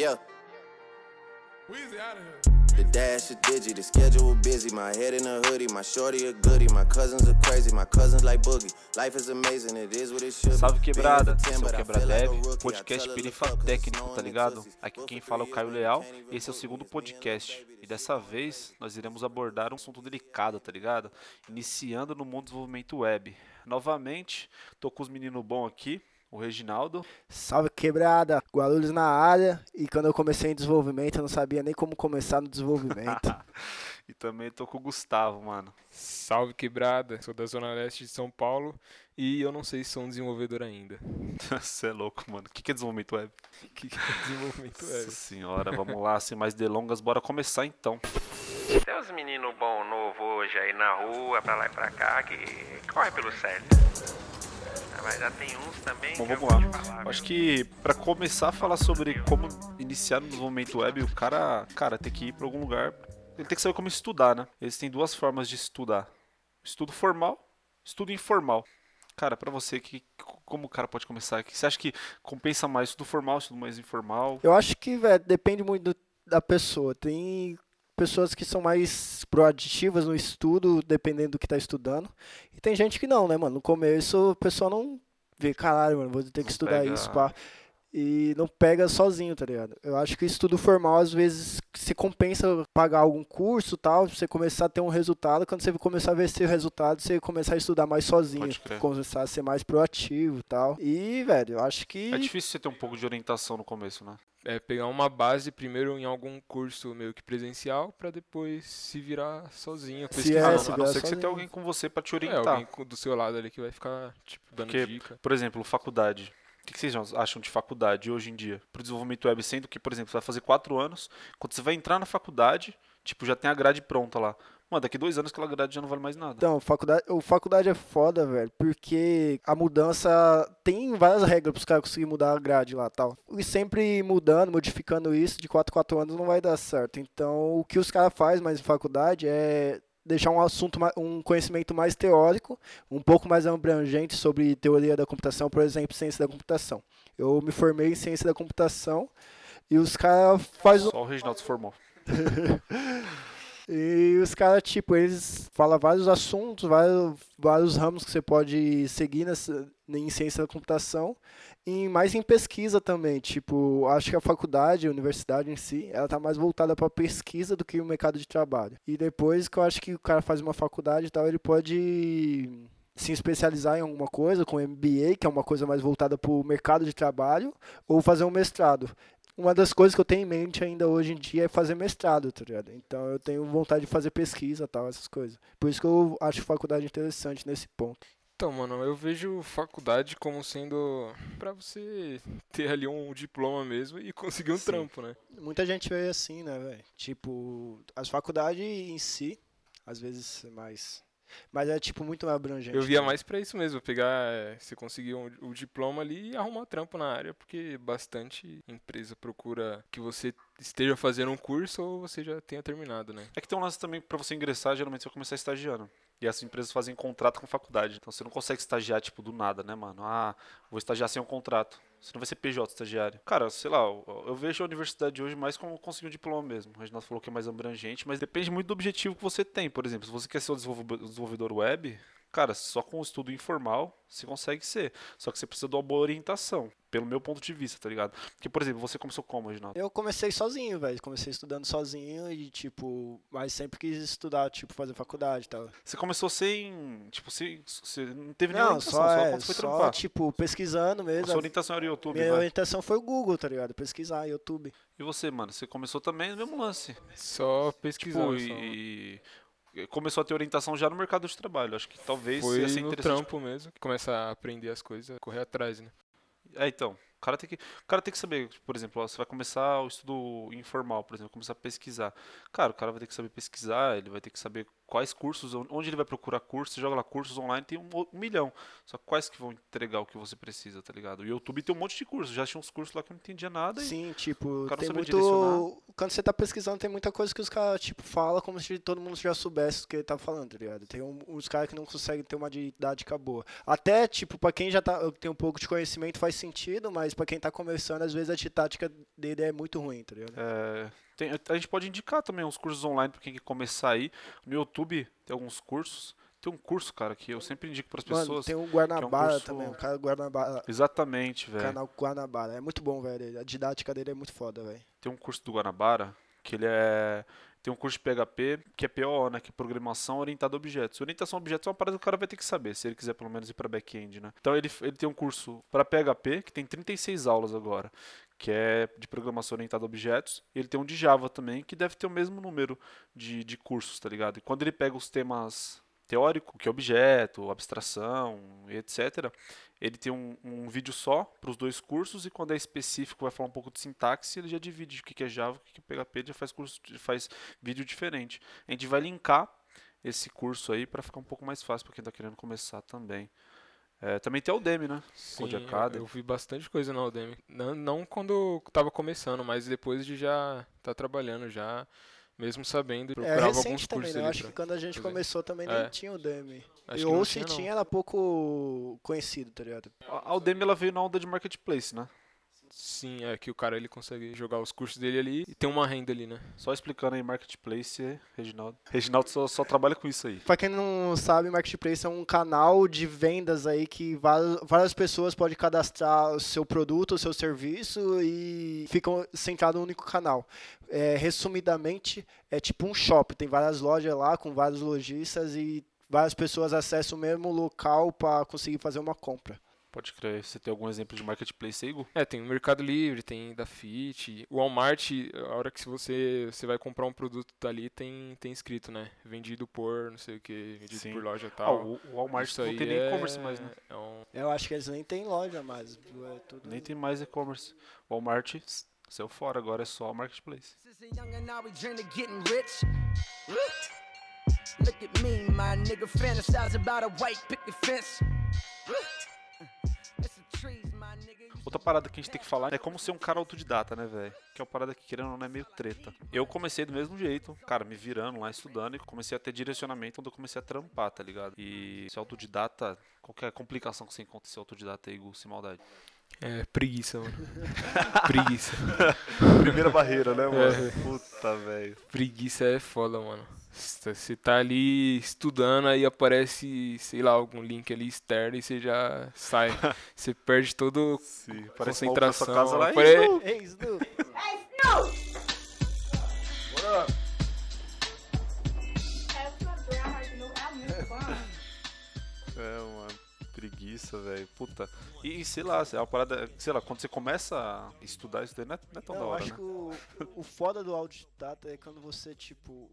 Yeah. The dash is digi, the schedule busy. My head in a hoodie, my shorty a goodie. My cousins are crazy, my cousins like boogie. Life is amazing, it is what it should be. Salve quebrada, Been here esse for 10, o but I Quebra feel like a Dev, rookie. podcast perifa técnico, tá ligado? Aqui quem fala é o Caio Leal, e esse é o segundo podcast. E dessa vez nós iremos abordar um assunto delicado, tá ligado? Iniciando no mundo do desenvolvimento web. Novamente, tô com os meninos bons aqui, o Reginaldo. Salve quebrada, Guarulhos na área. E quando eu comecei em desenvolvimento, eu não sabia nem como começar no desenvolvimento. E também tô com o Gustavo, mano. Salve quebrada, sou da Zona Leste de São Paulo e eu não sei se sou um desenvolvedor ainda. Você é louco, mano. O que que é desenvolvimento web? O que que é desenvolvimento Nossa web? senhora, vamos lá, sem mais delongas, bora começar então. Tem uns meninos bom novo hoje aí na rua, pra lá e pra cá, que corre pelo certo. Mas já tem uns também Bom, que eu vamos vou lá. te falar, Acho que pra começar a falar sobre como iniciar no desenvolvimento web, o cara, cara, tem que ir pra algum lugar. Ele tem que saber como estudar, né? Existem duas formas de estudar: estudo formal, estudo informal. Cara, pra você, que, como o cara pode começar? Que Você acha que compensa mais estudo formal, estudo mais informal? Eu acho que, velho, depende muito do- da pessoa. Tem pessoas que são mais proativas no estudo, dependendo do que tá estudando. E tem gente que não, né, mano? No começo, a pessoa não vê, caralho, mano, vou ter que estudar pega- isso, pá. E não pega sozinho, tá ligado? Eu acho que o estudo formal, às vezes, se compensa pagar algum curso e tal, você começar a ter um resultado. Quando você começar a ver esse resultado, você começar a estudar mais sozinho. Começar a ser mais proativo e tal. E, velho, eu acho que. É difícil você ter um pouco de orientação no começo, né? É pegar uma base primeiro em algum curso meio que presencial pra depois se virar sozinho, Se pesquisar. é, a se não, a não ser que você tenha alguém com você pra te É, orientar. alguém co- do seu lado ali que vai ficar, tipo, dando Porque- dica. Por exemplo, faculdade. O que que vocês acham de faculdade hoje em dia? Pro desenvolvimento web, sendo que, por exemplo, você vai fazer quatro anos, quando você vai entrar na faculdade, tipo, já tem a grade pronta lá. Mano, daqui dois anos aquela grade já não vale mais nada. Então, faculdade, o faculdade é foda, velho, porque a mudança tem várias regras pros caras conseguirem mudar a grade lá tal. E sempre mudando, modificando isso, de 4 4 anos não vai dar certo. Então, o que os caras fazem mais em faculdade é deixar um assunto, um conhecimento mais teórico, um pouco mais abrangente sobre teoria da computação, por exemplo, ciência da computação. Eu me formei em ciência da computação e os caras fazem Só o Reginaldo se formou. e os caras, tipo, eles falam vários assuntos, vários, vários ramos que você pode seguir nessa, em ciência da computação, e mais em pesquisa também. Tipo, acho que a faculdade, a universidade em si, ela tá mais voltada para pesquisa do que o mercado de trabalho. E depois que eu acho que o cara faz uma faculdade e tal, ele pode se especializar em alguma coisa, com MBA, que é uma coisa mais voltada para o mercado de trabalho, ou fazer um mestrado uma das coisas que eu tenho em mente ainda hoje em dia é fazer mestrado, tá ligado? Então eu tenho vontade de fazer pesquisa tal, essas coisas. Por isso que eu acho faculdade interessante nesse ponto. Então, mano, eu vejo faculdade como sendo pra você ter ali um diploma mesmo e conseguir um Sim. trampo, né? Muita gente vê assim, né, velho? Tipo, as faculdades em si, às vezes mais. Mas é tipo muito abrangente. Eu via também. mais pra isso mesmo, pegar, é, você conseguir um- o diploma ali e arrumar trampo na área, porque bastante empresa procura que você esteja fazendo um curso ou você já tenha terminado, né? É que tem um lance também pra você ingressar, geralmente você vai começar estagiando. E essas empresas fazem contrato com a faculdade. Então você não consegue estagiar, tipo, do nada, né, mano? Ah, vou estagiar sem um contrato. Você não vai ser PJ estagiário. Cara, sei lá, eu, vejo a universidade hoje mais como conseguir um diploma mesmo. O Reginaldo falou que é mais abrangente, mas depende muito do objetivo que você tem. Por exemplo, se você quer ser um desenvolve- desenvolvedor web, cara, só com o estudo informal você consegue ser. Só que você precisa de uma boa orientação, pelo meu ponto de vista, tá ligado? Porque, por exemplo, você começou como, Reginaldo? Eu comecei sozinho, velho. Comecei estudando sozinho e, tipo, mas sempre quis estudar, tipo, fazer faculdade e tal. Você começou sem. Tipo, sem, você não teve nenhuma Não, orientação, só, só, é, quando você foi só trampar. tipo, pesquisando A mesmo. sua orientação era o YouTube, Minha vai. orientação foi o Google, tá ligado? Pesquisar, YouTube. E você, mano? Você começou também no mesmo lance. Só Tipo, pesquisando. só. e... começou a ter orientação já no mercado de trabalho. Acho que talvez Foi ia ser no trampo mesmo, que começa a aprender as coisas, correr atrás, né? É, então. O cara, tem que, cara tem que saber, por exemplo, ó, você vai começar o estudo informal, por exemplo, começar a pesquisar. Cara, o cara vai ter que saber pesquisar, ele vai ter que saber quais cursos, onde ele vai procurar cursos, você joga lá cursos online, tem um, um milhão. Só quais que vão entregar o que você precisa, tá ligado? O YouTube tem um monte de cursos, já tinha uns cursos lá que eu não entendia nada Sim, tipo, tem muito. direcionar. Quando você tá pesquisando, tem muita coisa que os caras, tipo, falam como se todo mundo já soubesse o que ele tá falando, tá ligado? Tem um- uns caras que não conseguem ter uma didática boa. Até, tipo, pra quem já tá, tem um pouco de conhecimento faz sentido, mas pra quem tá começando, às vezes a didática dele é muito ruim, tá ligado? É, tem- a gente pode indicar também uns cursos online para quem quer começar aí. No YouTube tem alguns cursos. Tem um curso, cara, que eu sempre indico para as pessoas. tem um Guanabara curso- também, o cara Guanabara. Exatamente, velho. Canal Guanabara. É muito bom, velho. A didática dele é muito foda, velho. Tem um curso do Guanabara que ele é. Tem um curso de PHP que é PO, né? Que é Programação Orientada a Objetos. Orientação a Objetos é uma parada que o cara vai ter que saber, se ele quiser pelo menos ir para back-end, né? Então ele, ele tem um curso para PHP que tem 36 aulas agora, que é de Programação Orientada a Objetos. Ele tem um de Java também, que deve ter o mesmo número de, de cursos, tá ligado? E quando ele pega os temas teórico, que é objeto, abstração, etc. Ele tem um, um vídeo só para os dois cursos e quando é específico vai falar um pouco de sintaxe, ele já divide o que é Java, o que que é PHP, ele já faz curso, faz vídeo diferente. A gente vai linkar esse curso aí para ficar um pouco mais fácil para quem está querendo começar também. É, também tem a Udemy, né? Sim, Code eu- Academy. eu vi bastante coisa na Udemy. Não, não quando eu tava começando, mas depois de já estar trabalhando já, mesmo sabendo, É procurava alguns recente também, cursos né? Eu acho que quando a gente fazer. começou também nem É. tinha o Demi. Acho que Ou se tinha, não. tinha, era pouco conhecido, tá ligado? A a Udemy ela veio na onda de marketplace, né? Sim, é que o cara ele consegue jogar os cursos dele ali e tem uma renda ali, né? Só explicando aí marketplace, Reginaldo. Reginaldo só, só trabalha com isso aí. Pra quem não sabe, Marketplace é um canal de vendas aí que várias, pessoas podem cadastrar o seu produto, o seu serviço e ficam centrados no único canal. É, resumidamente, é tipo um shopping, tem várias lojas lá com vários lojistas e várias pessoas acessam o mesmo local para conseguir fazer uma compra. Pode crer. Você tem algum exemplo de marketplace aí, Gu? É, tem o Mercado Livre, tem da Fit, o Walmart, a hora que você, você vai comprar um produto dali, tem, tem escrito, né? Vendido por, não sei o que, vendido Sim. por loja e Ah, tal. o o Walmart Isso não aí tem nem é- e-commerce mais, né? É um, Eu acho que eles nem têm loja mais. É tudo... Nem tem mais e-commerce. Walmart s- saiu fora, agora é só marketplace. Look at me, my nigga, fantasize about a white picket fence. Outra parada que a gente tem que falar é como ser um cara autodidata, né, velho? Que é uma parada que, querendo ou não, é meio treta. Eu comecei do mesmo jeito, cara, me virando lá, estudando, e comecei a ter direcionamento quando eu comecei a trampar, tá ligado? E ser autodidata, qualquer complicação que você encontra ser autodidata aí, Gu, sem maldade. É preguiça, mano. preguiça. Primeira barreira, né, mano? Puta, velho. Preguiça é foda, mano. Você tá ali estudando, aí aparece, sei lá, algum link ali externo e você já sai. Você perde todo Sim, concentração. sua casa lá. Ei, Snoop! É, Preguiça, velho. Puta. E, sei lá, é uma parada. Sei lá, quando você começa a estudar isso daí, não é, não é tão Não, da eu hora, acho né? que o, o foda do autodidata é quando você, tipo,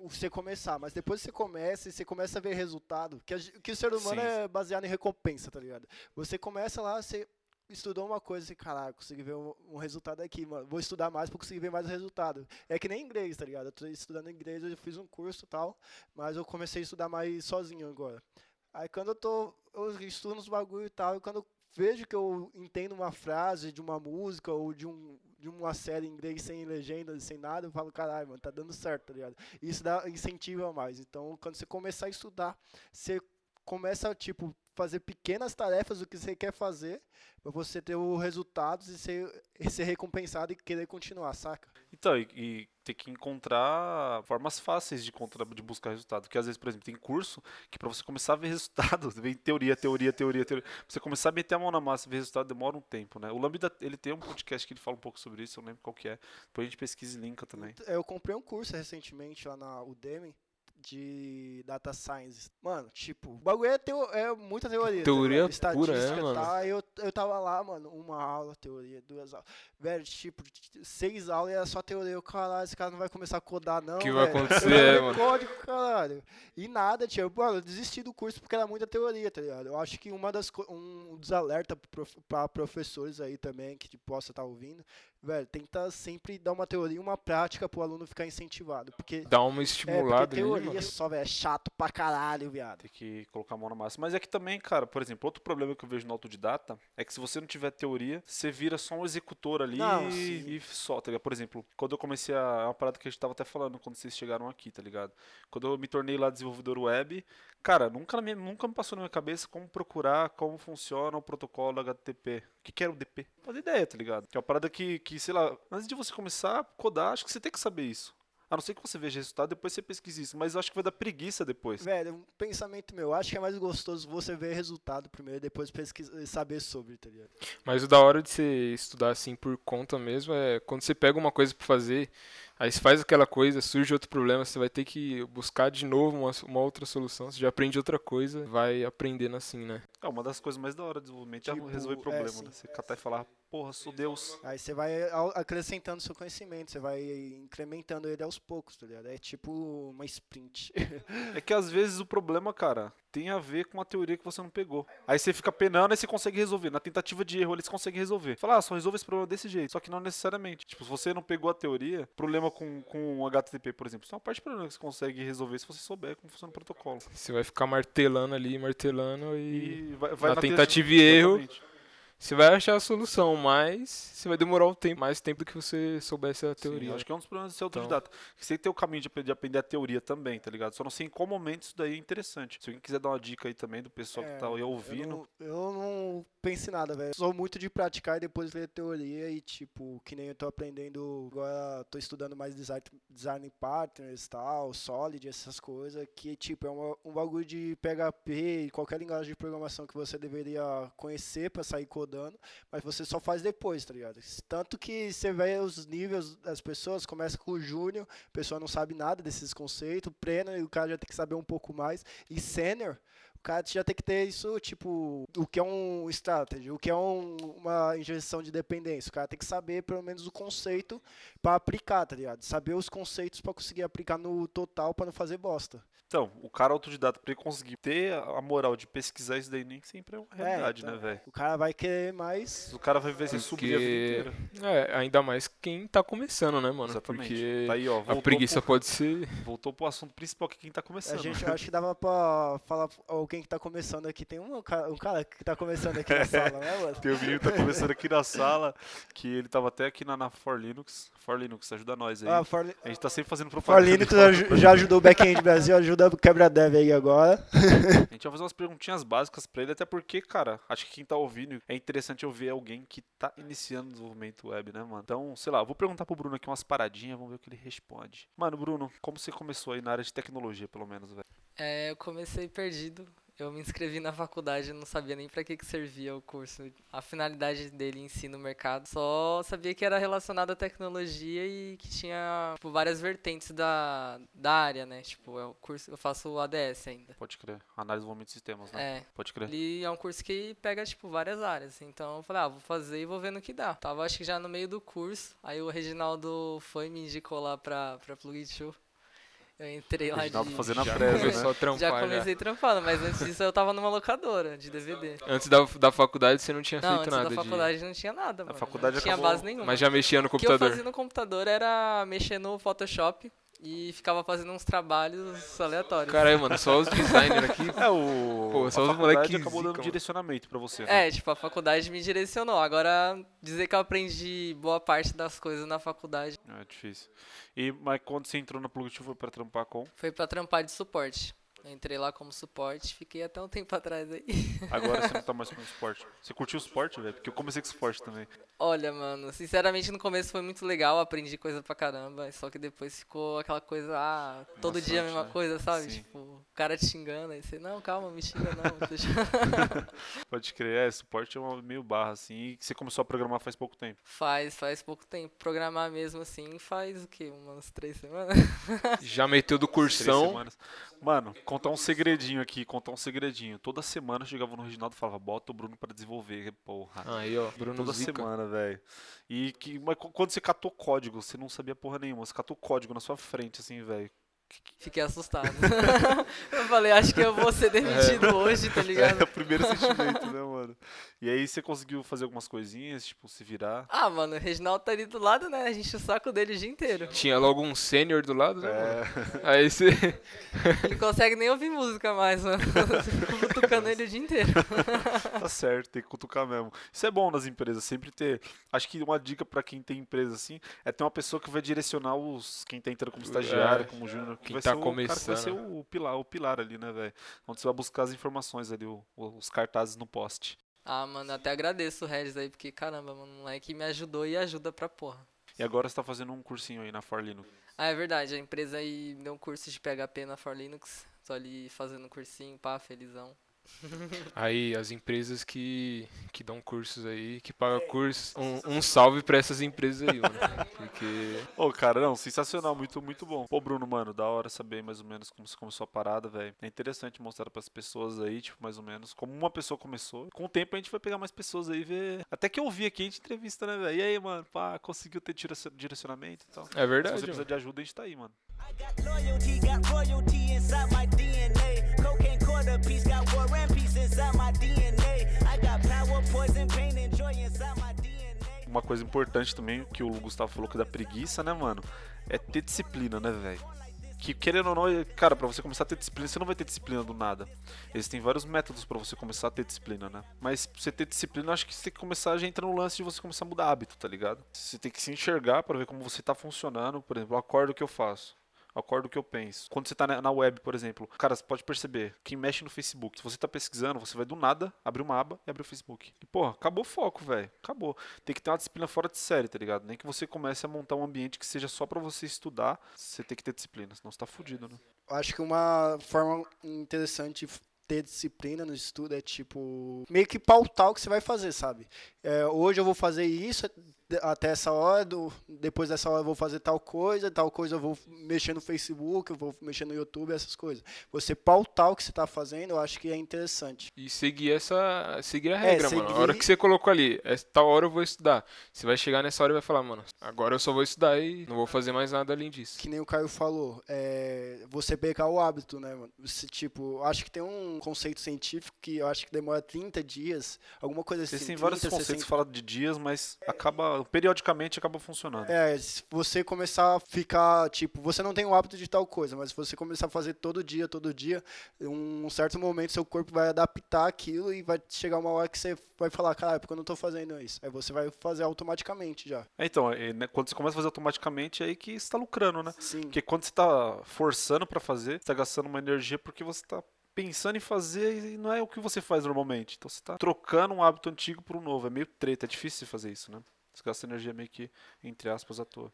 você começar, mas depois você começa e você começa a ver resultado, que, a que o ser humano Sim. é baseado em recompensa, tá ligado? Você começa lá, você estudou uma coisa e, caralho, consegui ver um, um resultado aqui, mano, vou estudar mais pra conseguir ver mais resultado. É que nem inglês, tá ligado? Eu tô estudando inglês, eu fiz um curso e tal, mas eu comecei a estudar mais sozinho agora. Aí quando eu tô, eu estudo uns bagulho e tal, e quando eu vejo que eu entendo uma frase de uma música ou de, um, de uma série em inglês sem legenda, sem nada, eu falo, caralho, mano, tá dando certo, tá ligado? Isso dá incentiva mais. Então, quando você começar a estudar, você começa, tipo, fazer pequenas tarefas do que você quer fazer, pra você ter os resultados e ser, e ser recompensado e querer continuar, saca? Então, e, e ter que encontrar formas fáceis de, encontrar, de buscar resultado. Porque às vezes, por exemplo, tem curso que pra você começar a ver resultado, vem teoria, teoria, teoria, teoria. Pra você começar a meter a mão na massa e ver resultado demora um tempo, né? O Lambda, ele tem um podcast que ele fala um pouco sobre isso, eu não lembro qual que é. Depois a gente pesquisa e linka também. Eu comprei um curso recentemente lá na Udemy de Data Science. Mano, tipo, o bagulho é, teo, é muita teoria. tá Teoria ligado? pura, é, Estatística mano? tal. Eu, eu tava lá, mano, uma aula, teoria, duas aulas. Velho, tipo, seis aulas e era só teoria. Eu, caralho, esse cara não vai começar a codar, não. Que vai velho. acontecer, Eu vou é, mano. código, caralho. E nada, tio. Mano, eu desisti do curso porque era muita teoria, tá ligado? Eu acho que uma das, um dos alertas para professores aí também, que tipo, possa estar ouvindo, velho, tenta sempre dar uma teoria e uma prática pro aluno ficar incentivado. Porque Dá uma é, estimulada porque ali, teoria teoria só, velho. É chato pra caralho, viado. Tem que colocar a mão na massa. Mas é que também, cara, por exemplo, outro problema que eu vejo no autodidata é que se você não tiver teoria, você vira só um executor ali Não, e, e só, tá ligado? Por exemplo, quando eu comecei a. É uma parada que a gente tava até falando quando vocês chegaram aqui, tá ligado? Quando eu me tornei lá desenvolvedor web, cara, nunca, minha- nunca me passou na minha cabeça como procurar como funciona o protocolo HTTP. O que, que era o DP? Não fazia ideia, tá ligado? Que é uma parada que, que, sei lá, antes de você começar a codar, acho que você tem que saber isso. A não ser que você veja resultado, depois você pesquise isso. Mas eu acho que vai dar preguiça depois. Velho, um pensamento meu. Acho que é mais gostoso você ver resultado primeiro e depois pesquisar, saber sobre, tá ligado? Mas o da hora de você estudar assim por conta mesmo é quando você pega uma coisa pra fazer, aí você faz aquela coisa, surge outro problema, você vai ter que buscar de novo uma, uma outra solução. Você já aprende outra coisa, vai aprendendo assim, né? É uma das coisas mais da hora do desenvolvimento é Tipo, resolver é, problema, sim. né? Você catar e falar, porra, sou Deus. Aí você vai acrescentando seu conhecimento, você vai incrementando ele aos poucos, tá ligado? É tipo uma sprint. É que às vezes o problema, cara, tem a ver com uma teoria que você não pegou. Aí você fica penando e você consegue resolver. Na tentativa de erro, eles conseguem resolver. Fala, ah, só resolve esse problema desse jeito. Só que não necessariamente. Tipo, se você não pegou a teoria, problema com, com o HTTP, por exemplo, isso é uma parte do problema que você consegue resolver se você souber como funciona o protocolo. Você vai ficar martelando ali, martelando e E vai, vai na tentativa e erro, Exatamente. Você vai achar a solução, mas você vai demorar um tempo, mais tempo do que você soubesse a Sim, teoria. acho que é um dos problemas de ser autodidata. Você tem que ter o caminho de aprender, de aprender a teoria também, tá ligado? Só não sei em qual momento isso daí é interessante. Se alguém quiser dar uma dica aí também do pessoal que tá aí ouvindo. É, Eu não, eu não penso em nada, velho. Sou muito de praticar e depois ler teoria e, tipo, que nem eu tô aprendendo, agora tô estudando mais design, design partners e tal, Solid, essas coisas, que, tipo, é uma- um bagulho de PHP e qualquer linguagem de programação que você deveria conhecer pra sair codando, mas você só faz depois, tá ligado? Tanto que você vê os níveis das pessoas, começa com o júnior, a pessoa não sabe nada desses conceitos, pleno, e o cara já tem que saber um pouco mais, e sênior, cara já tem que ter isso, tipo, o que é um strategy, o que é um- uma injeção de dependência. O cara tem que saber pelo menos o conceito pra aplicar, tá ligado? Saber os conceitos pra conseguir aplicar no total pra não fazer bosta. Então, o cara autodidata, pra ele conseguir ter a moral de pesquisar isso daí, nem sempre é uma realidade, então, né, velho? O cara vai querer mais. O cara vai ver se subir a vida inteira. É, ainda mais quem tá começando, né, mano? Exatamente. Porque Tá aí, ó, a voltou preguiça pro, pode ser. voltou pro assunto principal que é quem tá A começando. gente, eu acho que dava pra falar alguém que tá começando aqui. Tem um cara, um cara que tá começando aqui na sala, né, mano? Tem um menino que tá começando aqui na sala, que ele tava até aqui na, na For Linux. For Linux, ajuda nós aí. Ah, For, A gente tá sempre fazendo For propaganda. Linux já- já ajudou o Backend Brasil, ajuda o Quebra Dev aí agora. A gente vai fazer umas perguntinhas básicas pra ele, até porque, cara, acho que quem tá ouvindo é interessante ouvir alguém que tá iniciando o desenvolvimento web, né, mano? Então, sei lá, eu vou perguntar pro Bruno aqui umas paradinhas, vamos ver o que ele responde. Mano, Bruno, como você começou aí na área de tecnologia, pelo menos, velho? É, eu comecei perdido. Eu me inscrevi na faculdade, não sabia nem pra que, que servia o curso. A finalidade dele em si no mercado. Só sabia que era relacionado à tecnologia e que tinha tipo, várias vertentes da, da área, né? Tipo, é o curso, eu faço o ADS ainda. Pode crer. Análise de desenvolvimento de sistemas, né? É, Pode crer. ele é um curso que pega, tipo, várias áreas. Então eu falei, ah, vou fazer e vou ver no que dá. Tava, acho que já no meio do curso. Aí o Reginaldo foi e me indicou lá pra, pra Plugin Show. Eu entrei lá de... fazendo a Já presa, né? a trampar. Já já. comecei trampando, mas antes disso eu tava numa locadora de DVD. Antes da, da faculdade você não tinha Não, feito antes nada da de- faculdade não tinha nada, mano. faculdade não tinha acabou- base nenhuma. Mas já mexia no O que eu computador. fazia no computador era mexer no Photoshop e ficava fazendo uns trabalhos aleatórios. Caralho, mano, só os designers aqui. É, o. Pô, a só os faculdade moleque acabou dando direcionamento pra você, né? É, tipo, a faculdade me direcionou. Agora, dizer que eu aprendi boa parte das coisas na faculdade É difícil. E, mas quando você entrou na Plugit foi pra trampar com? foi pra trampar de suporte. Entrei lá como suporte, fiquei até um tempo atrás aí. Agora você não tá mais com o esporte. Você curtiu o esporte, velho? Porque eu comecei com esporte também. Olha, mano, sinceramente no começo foi muito legal, aprendi coisa pra caramba, só que depois ficou aquela coisa, ah, todo dia a mesma né? coisa, sabe? Sim. Tipo, o cara te xingando, aí você, não, calma, me xinga não. Pode crer, é, suporte é uma meio barra, assim. E você começou a programar faz pouco tempo. faz, faz pouco tempo. Programar mesmo assim faz o quê? Umas três semanas? Já meteu do Três cursão. semanas. Mano, contar um segredinho aqui, contar um segredinho. Toda semana eu chegava no Reginaldo e falava, bota o Bruno pra desenvolver, porra. Aí, ó, Bruno Toda Zica. semana, velho. E que, mas qu- quando você catou código, você não sabia porra nenhuma. Você catou código na sua frente, assim, velho. Fiquei assustado. eu falei, acho que eu vou ser demitido hoje, tá É ligado? o primeiro sentimento, né, mano? E aí você conseguiu fazer algumas coisinhas, tipo, se virar. Ah, mano, o Reginaldo tá ali do lado, né? A gente o saco dele o dia inteiro. Tinha logo um sênior do lado, né? É. mano? Aí você. Ele consegue nem ouvir música mais, mano. Fico cutucando ele o dia inteiro. Tá certo, tem que cutucar mesmo. Isso é bom nas empresas, sempre ter. Acho que uma dica pra quem tem empresa assim é ter uma pessoa que vai direcionar os quem tá entrando como estagiário, É, como júnior, que quem vai tá ser o cara que vai começando. ser o pilar, o pilar ali, né, velho? Onde você vai buscar as informações ali, o- o- os cartazes no poste. Ah, mano, até agradeço o Regis aí, porque caramba, mano, o moleque me ajudou e ajuda pra porra. E agora você tá fazendo um cursinho aí na For Linux. Ah, é verdade, a empresa aí deu um curso de PHP na For Linux. Tô ali fazendo um cursinho, pá, felizão. Aí, as empresas que, que dão cursos aí, que pagam cursos. Um, um salve pra essas empresas aí, mano. Porque. Ô, cara, não, sensacional, muito, muito bom. Pô, Bruno, mano, da hora saber mais ou menos como você começou a parada, velho. É interessante mostrar pras pessoas aí, tipo, mais ou menos, como uma pessoa começou. Com o tempo a gente vai pegar mais pessoas aí e ver. Até que eu vi aqui, a gente entrevista, né, velho? E aí, mano, pá, conseguiu ter direcion- direcionamento e tal. É Se verdade, você precisa mano. de ajuda, a gente tá aí, mano. Got loyalty, got royalty inside my DNA. Cocaine quarter piece, got Uma coisa importante também, que o Gustavo falou que é da preguiça, né, mano? É ter disciplina, né, velho? Que querendo ou não, cara, pra você começar a ter disciplina, você não vai ter disciplina do nada. Existem vários métodos pra você começar a ter disciplina, né? Mas pra você ter disciplina, acho que você tem que começar, já entra no lance de você começar a mudar hábito, tá ligado? Você tem que se enxergar pra ver como você tá funcionando. Por exemplo, eu acordo o que eu faço. Acordo o que eu penso. Quando você tá na web, por exemplo, cara, você pode perceber, quem mexe no Facebook, se você tá pesquisando, você vai do nada abrir uma aba e abrir o Facebook. E, porra, acabou o foco, velho. Acabou. Tem que ter uma disciplina fora de série, tá ligado? Nem que você comece a montar um ambiente que seja só pra você estudar, você tem que ter disciplina, senão você tá fudido, né? Acho que uma forma interessante de ter disciplina no estudo é tipo meio que pautar o que você vai fazer, sabe? É, hoje eu vou fazer isso até essa hora, do, depois dessa hora eu vou fazer tal coisa, tal coisa eu vou mexer no Facebook, eu vou mexer no YouTube, essas coisas. Você pautar o que você está fazendo, eu acho que é interessante. E seguir essa. Seguir a É, regra, mano. A hora seguir- que você colocou ali, essa tal hora eu vou estudar. Você vai chegar nessa hora e vai falar, mano, agora eu só vou estudar e não vou fazer mais nada além disso. Que nem o Caio falou, é, você pegar o hábito, né, mano? Você, tipo, acho que tem um conceito científico que eu acho que demora 30 dias, alguma coisa assim. Existem vários 30, conceitos 60 que falam de dias, mas acaba, periodicamente acaba funcionando. É, se você começar a ficar, tipo, você não tem o hábito de tal coisa, mas se você começar a fazer todo dia, todo dia, em um certo momento seu corpo vai adaptar aquilo e vai chegar uma hora que você vai falar, cara, porque eu não tô fazendo isso. Aí você vai fazer automaticamente já. É, então, é, né, quando você começa a fazer automaticamente, é aí que você tá lucrando, né? Sim. Porque quando você tá forçando pra fazer, você tá gastando uma energia porque você tá pensando em fazer e não é o que você faz normalmente. Então você tá trocando um hábito antigo por um novo. É meio treta, é difícil fazer isso, né? Você gasta energia meio que, entre aspas, à toa.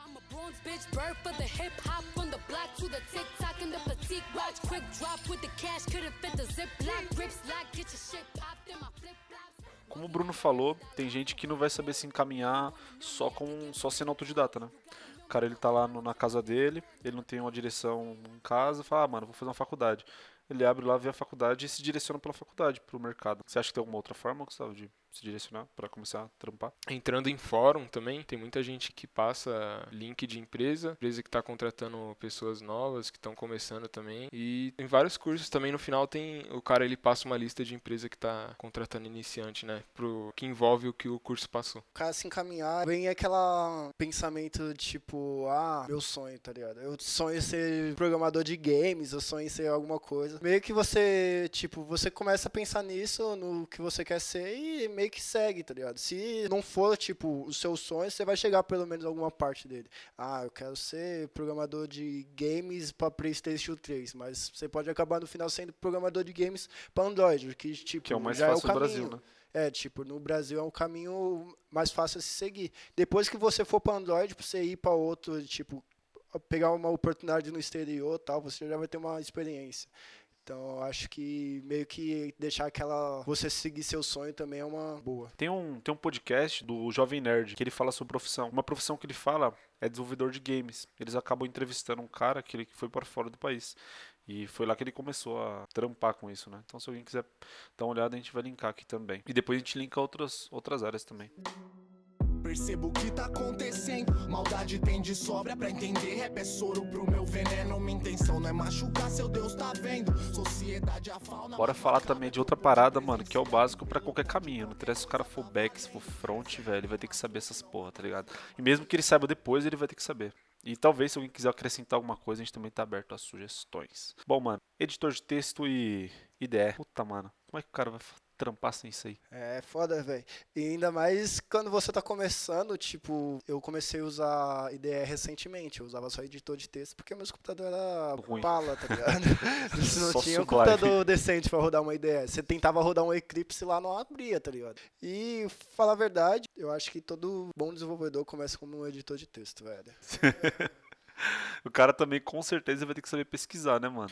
I'm a bronze bitch, bird for the hip hop, from the block to the tick tock and the petite watch. Quick drop with the cash, couldn't fit the ziplock. Grips lock, get your shit popped in my flip flops. Como o Bruno falou, tem gente que não vai saber se encaminhar só com só sendo autodidata, né? O cara ele tá lá no- na casa dele, ele não tem uma direção em casa, fala, ah, mano, vou fazer uma faculdade. Ele abre lá, vê a faculdade e se direciona pela faculdade, pro mercado. Você acha que tem alguma outra forma, Gustavo, de se direcionar pra começar a trampar? Entrando em fórum também, tem muita gente que passa link de empresa, empresa que está contratando pessoas novas, que estão começando também. E tem vários cursos também, no final tem o cara ele passa uma lista de empresa que está contratando iniciante, né? Pro, que envolve o que o curso passou. O cara se encaminhar, vem aquela pensamento tipo, ah, meu sonho, tá ligado? Eu sonho em ser programador de games, eu sonho em ser alguma coisa. Meio que você, tipo, você começa a pensar nisso, no que você quer ser e meio que segue, tá ligado? Se não for, tipo, o seu sonho, você vai chegar pelo menos a alguma parte dele. Ah, eu quero ser programador de games pra PlayStation 3, mas você pode acabar no final sendo programador de games pra Android, que, tipo, Que é o mais já fácil é o caminho. Brasil, né? É, tipo, no Brasil é um caminho mais fácil a se seguir. Depois que você for para Android, pra você ir para outro, tipo, pegar uma oportunidade no exterior tal, você já vai ter uma experiência. Então, acho que meio que deixar aquela. Você seguir seu sonho também é uma boa. Tem um, tem um podcast do Jovem Nerd que ele fala sobre profissão. Uma profissão que ele fala é desenvolvedor de games. Eles acabam entrevistando um cara que ele foi para fora do país. E foi lá que ele começou a trampar com isso, né? Então se alguém quiser dar uma olhada, a gente vai linkar aqui também. E depois a gente linka outras, outras áreas também. Percebo o que tá acontecendo. Maldade tem de sobra pra entender. Rap é soro pro meu veneno. Minha intenção não é machucar, seu Deus tá vendo. Sociedade, a fauna. Bora falar também de outra parada, mano, que é o básico pra qualquer caminho. Não interessa se o cara for back, se for front, velho, ele vai ter que saber essas porra, tá ligado? E mesmo que ele saiba depois, ele vai ter que saber. E talvez, se alguém quiser acrescentar alguma coisa, a gente também tá aberto a sugestões. Bom, mano, editor de texto e IDE. Puta, mano, como é que o cara vai trampar sem isso aí? É foda, velho. E ainda mais quando você tá começando, tipo, eu comecei a usar IDE recentemente. Eu usava só editor de texto porque meu computador era Ruim. pala, tá ligado? Você não Só tinha um computador decente pra rodar uma IDE. Você tentava rodar um Eclipse lá, não abria, tá ligado? E, falar a verdade, eu acho que todo bom desenvolvedor começa como um editor de texto, velho. O cara também com certeza vai ter que saber pesquisar, né, mano?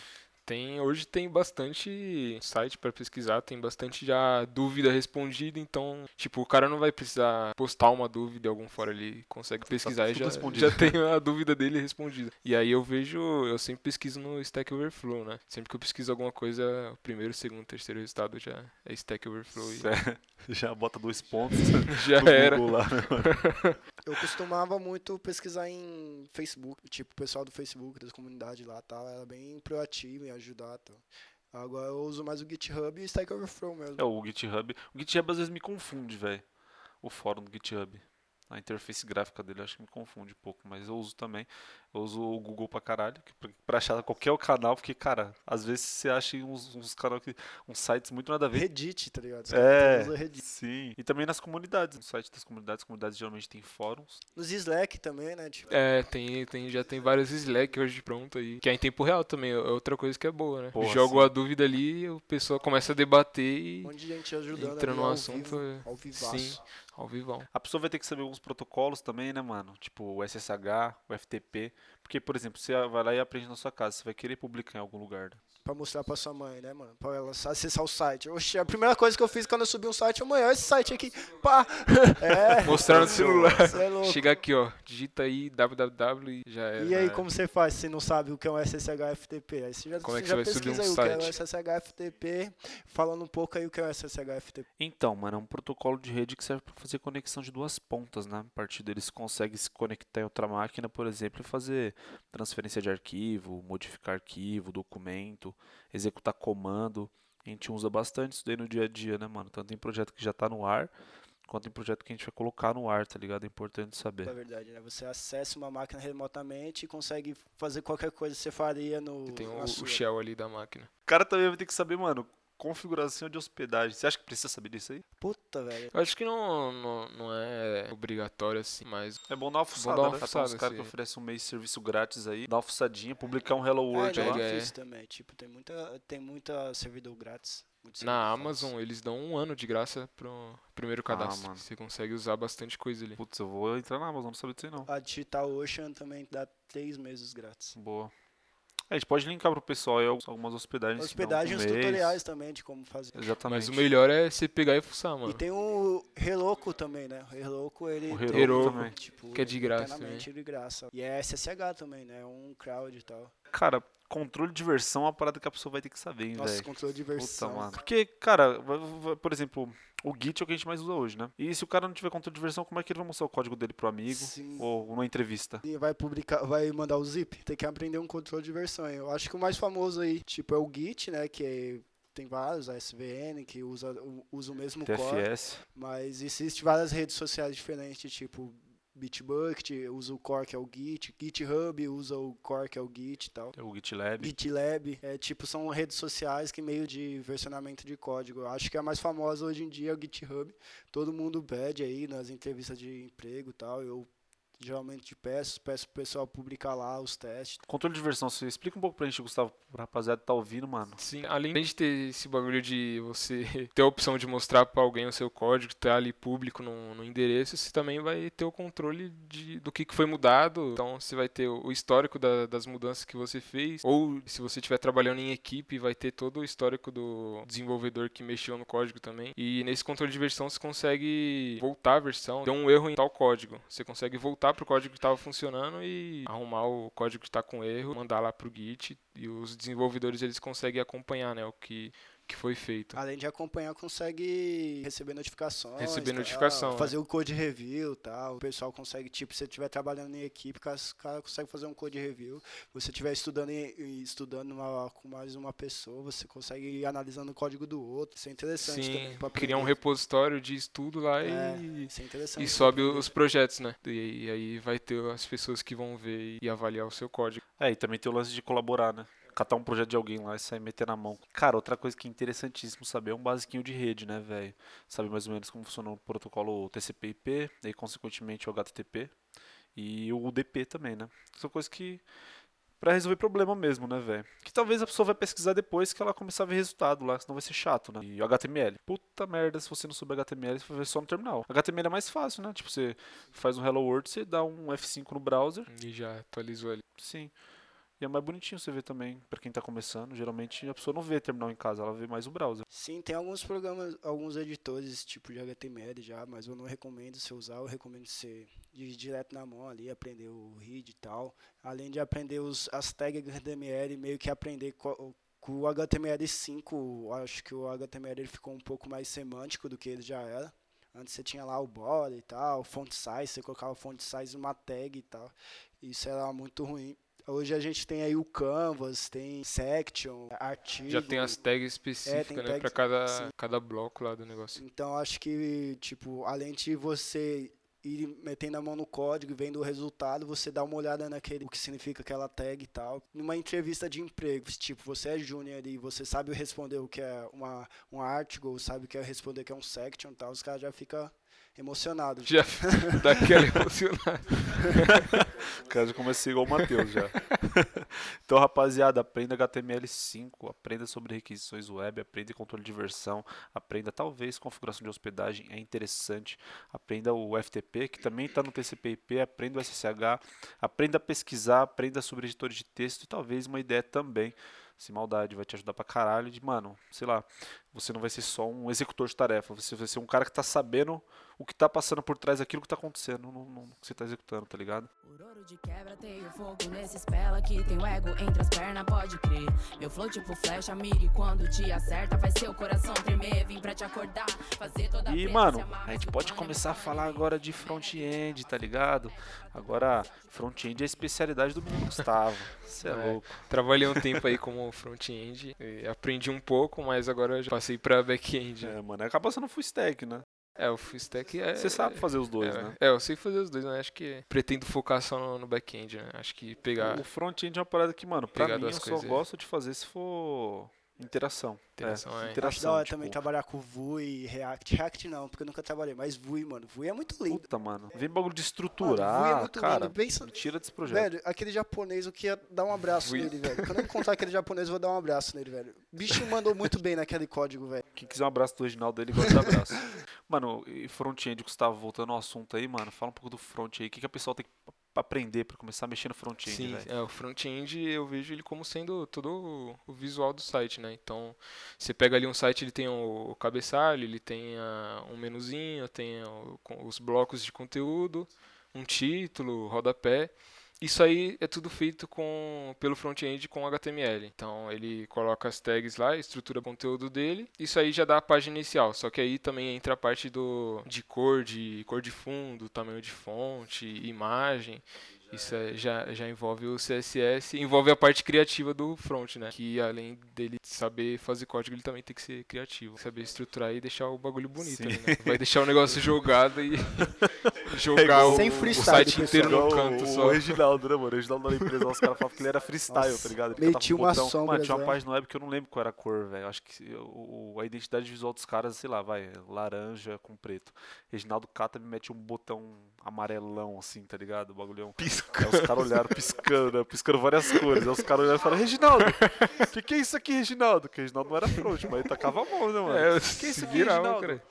Tem, hoje tem bastante site pra pesquisar, tem bastante já dúvida respondida, então, tipo, o cara não vai precisar postar uma dúvida algum fora ali, consegue pesquisar e tudo já, respondido. já tem a dúvida dele respondida. E aí eu vejo, eu sempre pesquiso no Stack Overflow, né? Sempre que eu pesquiso alguma coisa, o primeiro, segundo, terceiro resultado já é Stack Overflow e Já bota dois pontos já no era. Google lá, né? Eu costumava muito pesquisar em Facebook, tipo, o pessoal do Facebook, das comunidades lá tal, era bem proativo em ajudar tal. Agora eu uso mais o GitHub e o Stack Overflow mesmo. É o GitHub. O GitHub às vezes me confunde, velho. O fórum do GitHub. A interface gráfica dele acho que me confunde um pouco, mas eu uso também. Eu uso o Google pra caralho, pra- achar qualquer canal, porque, cara, às vezes você acha uns, uns canal que. uns sites muito nada a ver. Reddit, tá ligado? Você É, usa Reddit. sim. E também nas comunidades. No site das comunidades, as comunidades geralmente tem fóruns. Nos Slack também, né? Tipo, É, tem, tem, já tem vários Slack hoje pronto aí. Que é em tempo real também, é outra coisa que é boa, né? Porra, Jogo sim. a dúvida ali, o pessoal começa a debater e um monte de gente ajudando entra ali no ao assunto. vivo, é- ao vivaço. Sim, ao vivão. A pessoa vai ter que saber alguns protocolos também, né, mano? Tipo o SSH, o FTP. Porque, por exemplo, você vai lá e aprende na sua casa, você vai querer publicar em algum lugar. Né? Pra mostrar pra sua mãe, né, mano? Pra ela acessar o site. Oxe, a primeira coisa que eu fiz quando eu subi um site, amanhã, olha esse site aqui. Pá! É. Mostrar no celular. É louco. Chega aqui, ó, digita aí www e já era. E aí, né? como você faz se não sabe o que é um SSH FTP? Aí você já, Como é você que já você vai subir um pesquisa aí o que é site? o SSH FTP, falando um pouco aí o que é o SSH FTP. Então, mano, é um protocolo de rede que serve para fazer conexão de duas pontas, né? A partir dele você consegue se conectar em outra máquina, por exemplo, e fazer transferência de arquivo, modificar arquivo, documento, executar comando. A gente usa bastante isso daí no dia a dia, né, mano? Tanto em projeto que já tá no ar, quanto em projeto que a gente vai colocar no ar, tá ligado? É importante saber. verdade, né? Você acessa uma máquina remotamente e consegue fazer qualquer coisa que você faria no. Tem na o, o shell ali da máquina. O cara também vai ter que saber, mano, configuração de hospedagem. Você acha que precisa saber disso aí? Puta, velho. Eu acho que não, não, não é obrigatório assim, mas É bom dar uma fuçada, dar uma né? fuçada, Tem uns caras que oferecem um mês de serviço grátis aí, dá uma fuçadinha, publicar um Hello World é, lá. é é. difícil também. Tipo, tem muita, tem muita servidor grátis. muito na Amazon eles dão um ano de graça pro primeiro cadastro. Ah, mano. Você consegue usar bastante coisa ali. Putz, eu vou entrar na Amazon, não sabia disso aí não. A Digital Ocean também dá três meses grátis. Boa. É, a gente pode linkar pro pessoal aí algumas hospedagens. Hospedagens um tutoriais também de como fazer. Exatamente. Mas o melhor é você pegar e fuçar, mano. E tem o Heroku também, né? O Heroku, ele O Heroku também, tipo, que é de graça internamente de graça. E é SSH também, né? Um crowd e tal. Cara, controle de versão é uma parada que a pessoa vai ter que saber, hein, Nossa, velho. controle de Puta, versão. mano. Porque, cara, por exemplo, o Git é o que a gente mais usa hoje, né? E se o cara não tiver controle de versão, como é que ele vai mostrar o código dele pro amigo? Sim. Ou numa entrevista? E vai publicar, vai mandar o zip, tem que aprender um controle de versão. Eu acho que o mais famoso aí, tipo, é o Git, né? Que é- tem vários, a SVN, que usa, o- usa o mesmo core. TFS. Mas existem várias redes sociais diferentes, tipo Bitbucket usa o core que é o Git, GitHub usa o core que é o Git e tal. É o GitLab. GitLab, é, tipo, são redes sociais que meio de versionamento de código. Eu acho que a mais famosa hoje em dia é o GitHub. Todo mundo pede aí nas entrevistas de emprego e tal. Eu geralmente peço, peço pro pessoal publicar lá os testes. Controle de versão, você explica um pouco pra gente, Gustavo, pro rapaziada que tá ouvindo, mano. Sim, além de ter esse bagulho de você ter a opção de mostrar pra alguém o seu código, tá ali público no, no endereço, você também vai ter o controle de, do que, que foi mudado. Então você vai ter o o histórico da- das mudanças que você fez. Ou se você estiver trabalhando em equipe, vai ter todo o histórico do desenvolvedor que mexeu no código também. E nesse controle de versão você consegue voltar a versão. Deu um erro em tal código. Você consegue voltar pro código que estava funcionando e arrumar o código que está com erro, mandar lá pro Git e os desenvolvedores eles conseguem acompanhar, né, o que que foi feito. Além de acompanhar, consegue receber notificações. Receber tal, notificação, Fazer o code review e tal. O pessoal consegue, tipo, se você estiver trabalhando em equipe, o cara, consegue fazer um code review. Se você estiver estudando, estudando numa- com mais uma pessoa, você consegue ir analisando o código do outro. Isso é interessante também. Sim, pra criar um repositório de estudo lá É, e, isso é interessante. e sobe os projetos, né? E, e aí vai ter as pessoas que vão ver e avaliar o seu código. É, e também tem o lance de colaborar, né? Catar um projeto de alguém lá e sair meter na mão. Cara, outra coisa que é interessantíssimo saber é um basiquinho de rede, né, velho? Saber mais ou menos como funciona o protocolo TCP/IP, e consequentemente o HTTP e o UDP também, né? São coisas que Pra resolver problema mesmo, né, velho? Que talvez a pessoa vai pesquisar depois que ela começar a ver resultado lá, senão vai ser chato, né? E o HTML. Puta merda, se você não souber HTML, você vai ver só no terminal. HTML é mais fácil, né? Tipo, você faz um Hello World, você dá um F5 no browser, E já atualizou ali. sim. E é mais bonitinho você ver também, pra quem tá começando. Geralmente a pessoa não vê terminal em casa, ela vê mais o browser. Sim, tem alguns programas, alguns editores tipo de HTML já, mas eu não recomendo você usar, eu recomendo você ir direto na mão ali, aprender o read e tal. Além de aprender os, as tags HTML, meio que aprender co- com o HTML5, acho que o HTML ele ficou um pouco mais semântico do que ele já era. Antes você tinha lá o body e tal, font size, você colocava font size numa tag e tal. Isso era muito ruim. Hoje a gente tem aí o Canvas, tem Section, artigo. Já tem as tags específicas, né? tags- Pra cada, sim. cada bloco lá do negócio. Então acho que, tipo, além de você ir metendo a mão no código e vendo o resultado, você dá uma olhada naquele, o que significa aquela tag e tal. Numa entrevista de emprego, se, tipo, você é júnior e você sabe responder o que é uma, um article, sabe o que é responder o que é um section e tal, os caras já ficam emocionados. Já dá aquela emocionada. O cara já ser igual o Matheus já. então, rapaziada, aprenda HTML5, aprenda sobre requisições web, aprenda controle de versão, aprenda talvez configuração de hospedagem, é interessante. Aprenda o FTP, que também está no TCP/IP, aprenda o SSH, aprenda a pesquisar, aprenda sobre editores de texto e talvez uma ideia também. Sem maldade, vai te ajudar pra caralho. De, mano, sei lá, você não vai ser só um executor de tarefa, você vai ser um cara que tá sabendo o que tá passando por trás daquilo que tá acontecendo no, no- no que você tá executando, tá ligado? Por ouro de quebra, tenho fogo nesses pela que tem o ego entre as pernas, pode crer. Meu flow tipo flecha, mire quando te acerta, faz seu coração tremer, vim pra te acordar, fazer toda a E, mano, a gente pode começar a falar agora de front-end, tá ligado? Agora, front-end é a especialidade do menino Gustavo. Você é, É. louco. Trabalhei um tempo aí como front-end, aprendi um pouco, mas agora eu já passei pra back-end. É, mano, acaba sendo full stack, né? É, o full stack é... Você sabe fazer os dois, é, né? É, eu sei fazer os dois, mas acho que pretendo focar só no, no back-end, né? Acho que pegar O front-end é uma parada que, mano, pra mim eu só gosto de fazer se for interação. Interação, é. Acho interação. da hora tipo, também trabalhar com Vue e React. React não, porque eu nunca trabalhei, mas Vue, mano. Vue é muito lindo. Puta, mano. Vem bagulho de Mano, estruturar, Vue é muito cara. lindo. Pensa, tira desse projeto. Velho, aquele japonês, eu queria dar um abraço Vue. nele, velho. Quando eu encontrar aquele japonês, eu vou dar um abraço nele, velho. O bicho mandou muito bem naquele código, velho. Quem quiser um abraço do Reginaldo, ele gosta de abraço. mano, e front-end, Gustavo, voltando ao assunto aí, mano, fala um pouco do front aí. O que, que a pessoa tem que p- aprender pra começar a mexer no front-end, Sim, é, o front-end eu vejo ele como sendo todo o- visual do site, né? Então, você pega ali um site, ele tem o, cabeçalho, ele tem ah, um menuzinho, tem o- os blocos de conteúdo, um título, rodapé. Isso aí é tudo feito com pelo front-end com HTML. Então, ele coloca as tags lá, estrutura o conteúdo dele. Isso aí já dá a página inicial, só que aí também entra a parte do de cor, de cor de fundo, tamanho de fonte, imagem. Isso é- já, já envolve o CSS, envolve a parte criativa do front, né? Que além dele saber fazer código, ele também tem que ser criativo. Saber estruturar e deixar o bagulho bonito ali, né? Vai deixar o negócio jogado e jogar o, Sem o freestyle, site inteiro Igual canto o, só. O Reginaldo, né, mano? O Reginaldo na empresa, lá, os caras falavam que ele era freestyle, Nossa, tá ligado? Ele metia um umas botão. Mano, sombras tinha uma lá. página web que eu não lembro qual era a cor, velho. Acho que o, o- a identidade visual dos caras, sei lá, vai, laranja com preto. Reginaldo cata me mete um botão amarelão, assim, tá ligado? O bagulhão. Pisca. Aí os caras olharam piscando, né? Piscando várias cores. Aí os caras olharam e falaram, Reginaldo, o que, que é isso aqui, Reginaldo? Porque Reginaldo não era front, mas ele tacava a mão, né, mano? É, que que é isso aqui, Reginaldo? cara.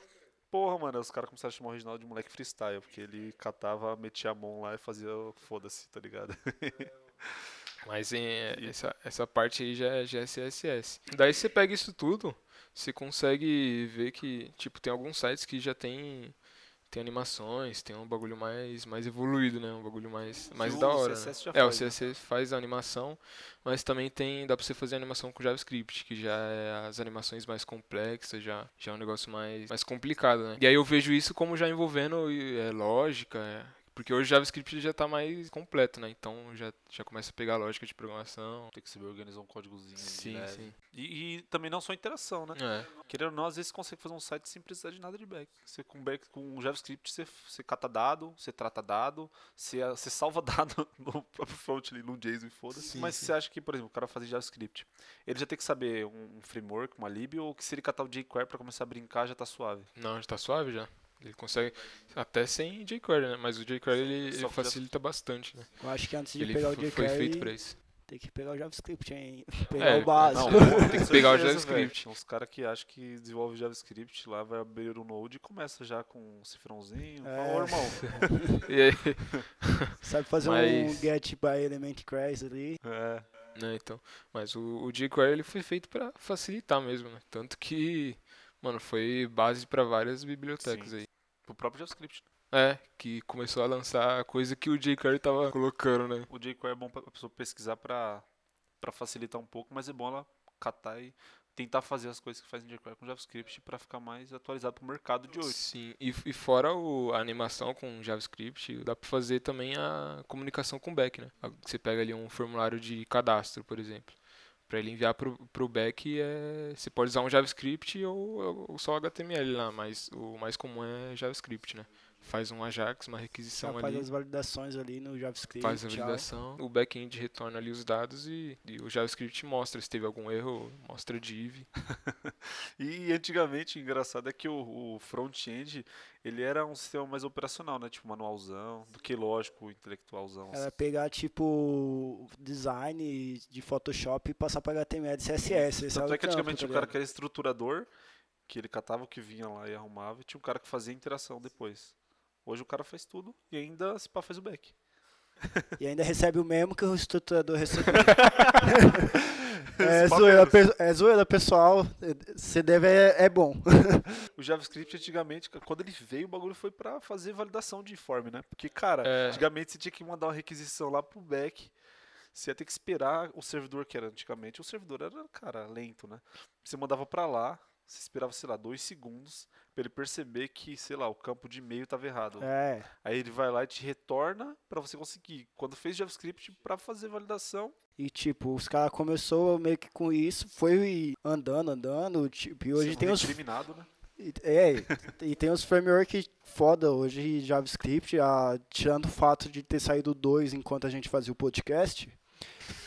Porra, mano, os caras começaram a chamar o Reginaldo de moleque freestyle, porque ele catava, metia a mão lá e fazia o foda-se, tá ligado? Mas em, essa, essa parte aí já, é- já é CSS. Daí você pega isso tudo, você consegue ver que, tipo, tem alguns sites que já tem tem animações, tem um bagulho mais, mais evoluído, né? Um bagulho mais, mais o da hora. CSS já é, o faz, né? CSS faz a animação, mas também tem, dá pra você fazer animação com JavaScript, que já é as animações mais complexas, já, já é um negócio mais, mais complicado, né? E aí eu vejo isso como já envolvendo é, lógica, é, porque hoje o JavaScript já tá mais completo, né? Então já, já começa a pegar a lógica de programação. Tem que saber organizar um códigozinho. ali, Sim, leve. sim. E, e também não só interação, né? É. Querendo ou não, às vezes você consegue fazer um site sem precisar de nada de back. Você com back com JavaScript você, você cata dado, você trata dado, você, você salva dado no próprio front ali, no JSON e foda-se. Mas sim. você acha que, por exemplo, o cara fazer JavaScript, ele já tem que saber um, um framework, uma lib, ou que se ele catar o jQuery pra começar a brincar já tá suave? Não, já tá suave já. Ele consegue até sem jQuery, né? Mas o jQuery ele, ele facilita bastante, né? Eu acho que antes de Ele pegar o fo- foi feito jQuery, pra isso. tem que pegar o JavaScript, hein? Pegar É, o básico. Não, tem que pegar o JavaScript. Tem uns caras que acham que desenvolve JavaScript lá, vai abrir o Node e começa já com um cifrãozinho. É. Ô, irmão. E aí, Sabe fazer um Mas- get by element crash ali. É. né, então. Mas o, o jQuery ele foi feito pra facilitar mesmo, né? Tanto que, mano, foi base pra várias bibliotecas Sim. aí. Pro próprio JavaScript. É, que começou a lançar coisa que o jQuery tava colocando, né? O jQuery é bom pra pessoa pesquisar pra, pra facilitar um pouco, mas é bom ela catar e tentar fazer as coisas que faz em jQuery com JavaScript pra ficar mais atualizado pro mercado de hoje. Sim, e, e fora o, a animação com JavaScript, dá pra fazer também a comunicação com o back, né? Você pega ali um formulário de cadastro, por exemplo. Pra ele enviar pro, pro back, é, você pode usar um JavaScript ou, ou só HTML lá, mas o mais comum é JavaScript, né? Faz um Ajax, uma requisição Já faz ali. as validações ali no JavaScript. Faz a tchau. validação, o back-end retorna ali os dados e, e o JavaScript mostra se teve algum erro, mostra div. E antigamente, o engraçado é que o, o front-end, ele era um sistema mais operacional, né? Tipo manualzão, do que lógico, intelectualzão. Era pegar, tipo, design de Photoshop e passar para HTML e CSS. Esse Tanto é que antigamente tá o cara que era estruturador, que ele catava o que vinha lá e arrumava, e tinha um cara que fazia interação depois. Hoje o cara faz tudo e ainda se pá faz o back. E ainda recebe o mesmo que o estruturador recebeu. É, zoeira, é zoeira, pessoal. Você deve é, é bom. O JavaScript antigamente, quando ele veio, o bagulho foi pra fazer validação de informe, né? Porque, cara, É. antigamente você tinha que mandar uma requisição lá pro back. Você ia ter que esperar o servidor que era antigamente. O servidor era, cara, lento, né? Você mandava pra lá, você esperava, sei lá, dois segundos pra ele perceber que, sei lá, o campo de e-mail tava errado. É. Aí ele vai lá e te retorna pra você conseguir. Quando fez JavaScript pra fazer validação, E tipo, os caras começou meio que com isso, foi andando, andando, tipo, e hoje sendo tem os né? e- é, e tem os framework foda hoje JavaScript, ah, tirando o fato de ter saído dois enquanto a gente fazia o podcast.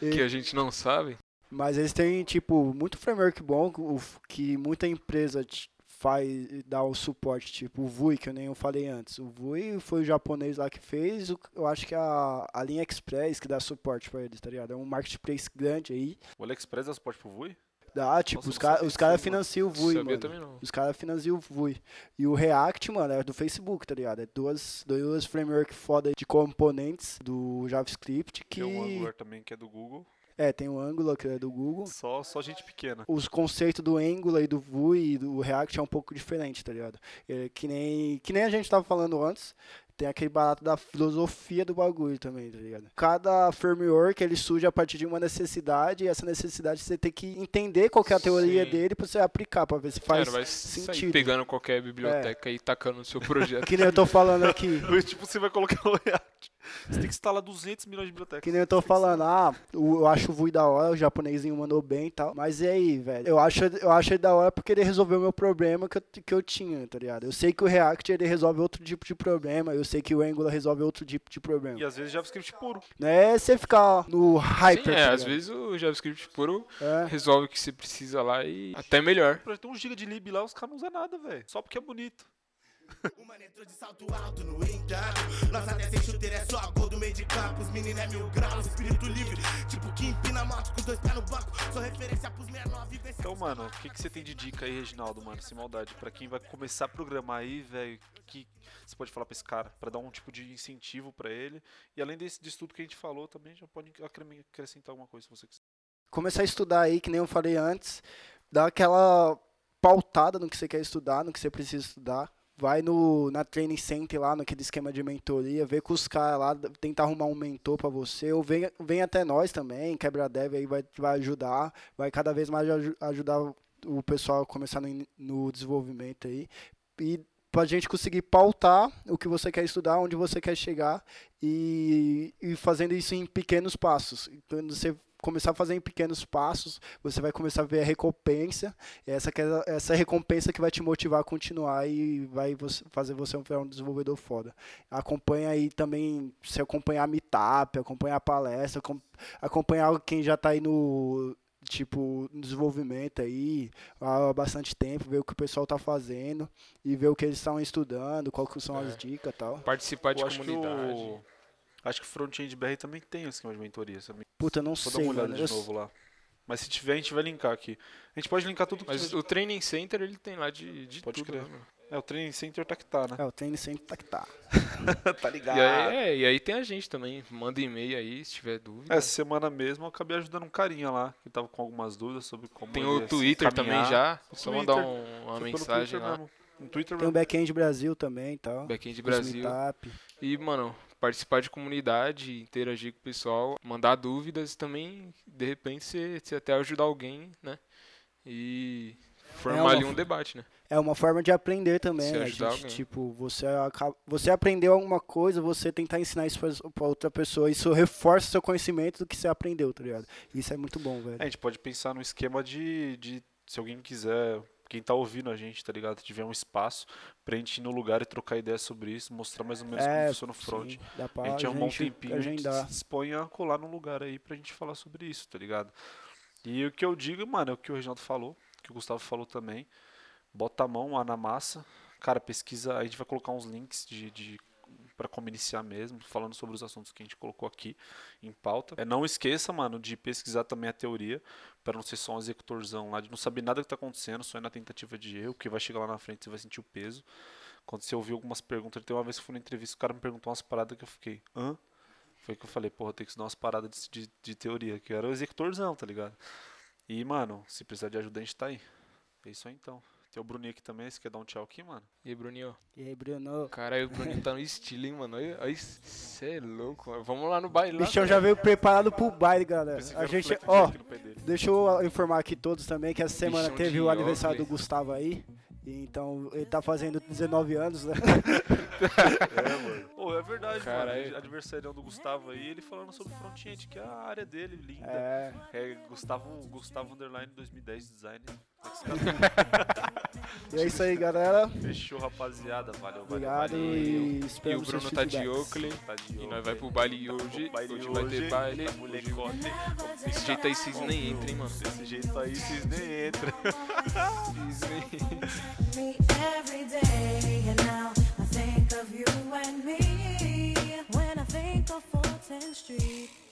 Ele, Que a gente não sabe. Mas eles têm tipo muito framework bom o que muita empresa faz dá o suporte, tipo o Vui, que eu nem falei antes. O Vui foi o japonês lá que fez, o- eu acho que a, a linha Express que dá suporte pra eles, tá ligado? É um marketplace grande aí. O AliExpress dá suporte pro Vui? Dá, tipo, Nossa, os caras os cara financiam o Vui, Sabia mano. também não. Os caras financiam o Vui. E o React, mano, é do Facebook, tá ligado? É duas, duas framework foda de componentes do JavaScript que... Tem um Angular também que é do Google. É, tem o Angular, que é do Google. Só, só gente pequena. Os conceitos do Angular e do Vue e do React é um pouco diferente, tá ligado? É, que, nem, que nem a gente tava falando antes, tem aquele barato da filosofia do bagulho também, tá ligado? Cada framework, ele surge a partir de uma necessidade e essa necessidade você tem que entender qual que é a teoria Sim. dele pra você aplicar, pra ver se faz Cara, vai sair sentido. pegando qualquer biblioteca e tacando no seu projeto. Que nem eu tô falando aqui. tipo, você vai colocar o React. Você tem que instalar 200 milhões de bibliotecas. Que nem eu tô falando, ah, eu acho o Vui da hora, o japonesinho mandou bem e tal. Mas e aí, velho? Eu acho, eu acho ele da hora porque ele resolveu o meu problema que eu, que eu tinha, tá ligado? Eu sei que o React ele resolve outro tipo de problema, eu sei que o Angular resolve outro tipo de problema. E às vezes JavaScript puro. Não é você ficar no hyper. Sim, é, tá às ligado? vezes o JavaScript puro É. resolve o que você precisa lá e até melhor. Pra ter um giga de lib lá, os caras não usam nada, velho. Só porque é bonito. Entrou de salto alto, no Nós até sem chuteira é só gol do meio de campo Os meninos é mil graus, espírito livre Tipo que empina moto com os dois pés no banco Sou referência pros menor, vivência Então, mano, o que, que você tem de dica aí, Reginaldo, mano? Sem maldade. Pra quem vai começar a programar aí, velho, que você pode falar pra esse cara? Pra dar um tipo de incentivo pra ele. E além desse, disso tudo que a gente falou, também já pode acre- acrescentar alguma coisa se você quiser. Começar a estudar aí, que nem eu falei antes, dá aquela pautada no que você quer estudar, no que você precisa estudar. Vai no, na training center lá, naquele esquema de mentoria, vê com os caras lá, tenta arrumar um mentor pra você, ou vem, vem até nós também, quebra dev aí vai, vai ajudar, vai cada vez mais aju- ajudar o pessoal a começar no, no desenvolvimento aí. E pra gente conseguir pautar o que você quer estudar, onde você quer chegar e, e fazendo isso em pequenos passos. Quando você começar a fazer em pequenos passos, você vai começar a ver a recompensa. Essa, é- essa recompensa que vai te motivar a continuar e vai você- fazer você um desenvolvedor foda. Acompanha aí também, se acompanhar meetup, acompanhar palestra, acom- acompanhar quem já está aí no tipo desenvolvimento aí há bastante tempo, ver o que o pessoal tá fazendo e ver o que eles estão estudando, quais que são as dicas e tal. Participar de Eu acho que comunidade. o... Acho que o Frontend BR também tem um esquema de mentoria. Sabe? Puta, não Vou dar sei, uma olhada mano. de novo lá. Mas se tiver, a gente vai linkar aqui. A gente pode linkar tudo que Mas tiver- o Training Center, ele tem lá de, de Pode tudo. crer. né? É, o Training Center tá que tá, né? É, o tênis sempre tá que tá. tá ligado. E aí, é, e aí tem a gente também. Manda e-mail aí se tiver dúvida. Essa semana mesmo eu acabei ajudando um carinha lá, que tava com algumas dúvidas sobre como Tem o Twitter também já. O Só Twitter. mandar um- uma mensagem lá. mesmo. No Twitter Tem o. Backend Brasil também e tal. Backend Brasil. meetup. E, mano, participar de comunidade, interagir com o pessoal, mandar dúvidas também, de repente você, você até ajudar alguém, né? E formar uma ali um debate, né? É uma forma de aprender também. Se A gente, alguém. tipo, você, acaba, você aprendeu alguma coisa, você tentar ensinar isso pra, pra outra pessoa. Isso reforça o seu conhecimento do que você aprendeu, tá ligado? Isso é muito bom, velho. É, a gente pode pensar no esquema de, de se alguém quiser, quem tá ouvindo a gente, tá ligado? Tiver um espaço pra gente ir no lugar e trocar ideias sobre isso, mostrar mais ou menos como funciona o front. É, sim, dá pra a gente arrumar um tempinho, a gente agendar. se dispõe a colar num lugar aí pra gente falar sobre isso, tá ligado? E o que eu digo, mano, é o que o Reginaldo falou, que o Gustavo falou também. Bota a mão lá na massa. Cara, pesquisa, a gente vai colocar uns links de, de para como iniciar mesmo, falando sobre os assuntos que a gente colocou aqui em pauta. É, não esqueça, mano, de pesquisar também a teoria, para não ser só um executorzão lá, de não saber nada que tá acontecendo, só ir na tentativa de erro, que vai chegar lá na frente você vai sentir o peso. Quando você ouvir algumas perguntas, tem uma vez que eu fui na entrevista, o cara me perguntou umas paradas que eu fiquei, hã? Foi que eu falei, porra, tem que estudar umas paradas de, de, de teoria, que era o executorzão, tá ligado? E, mano, se precisar de ajuda, a gente tá aí. É isso aí então. Tem o Bruninho aqui também, você quer dar um tchau aqui, mano? E aí, Bruninho? E aí, Bruno? Caralho, o Bruninho tá no estilo, hein, mano? Aí você é louco, mano. Vamos lá no baile O bichão já veio preparado pro baile, galera. A gente, ó, deixa eu informar aqui todos também que essa semana Bichão teve o aniversário do. Gustavo aí. Então, ele tá fazendo 19 anos, né? É, mano. Pô, é verdade, Caralho. mano. Aniversarião do Gustavo aí, ele falando sobre front-end, que é a área dele, linda. É. É, Gustavo, Gustavo Underline 2010 Design e é isso aí, galera. Fechou, rapaziada. Valeu, Obrigado valeu. Obrigado e E o Bruno tá de Oakley. Tá de e nós vai pro baile tá hoje. Hoje, hoje vai ter baile. Tá molecote. Desse jeito aí vocês nem entram, hein, mano. Desse jeito aí vocês nem entram. Vocês. Think of you and me when I think of 14th Street.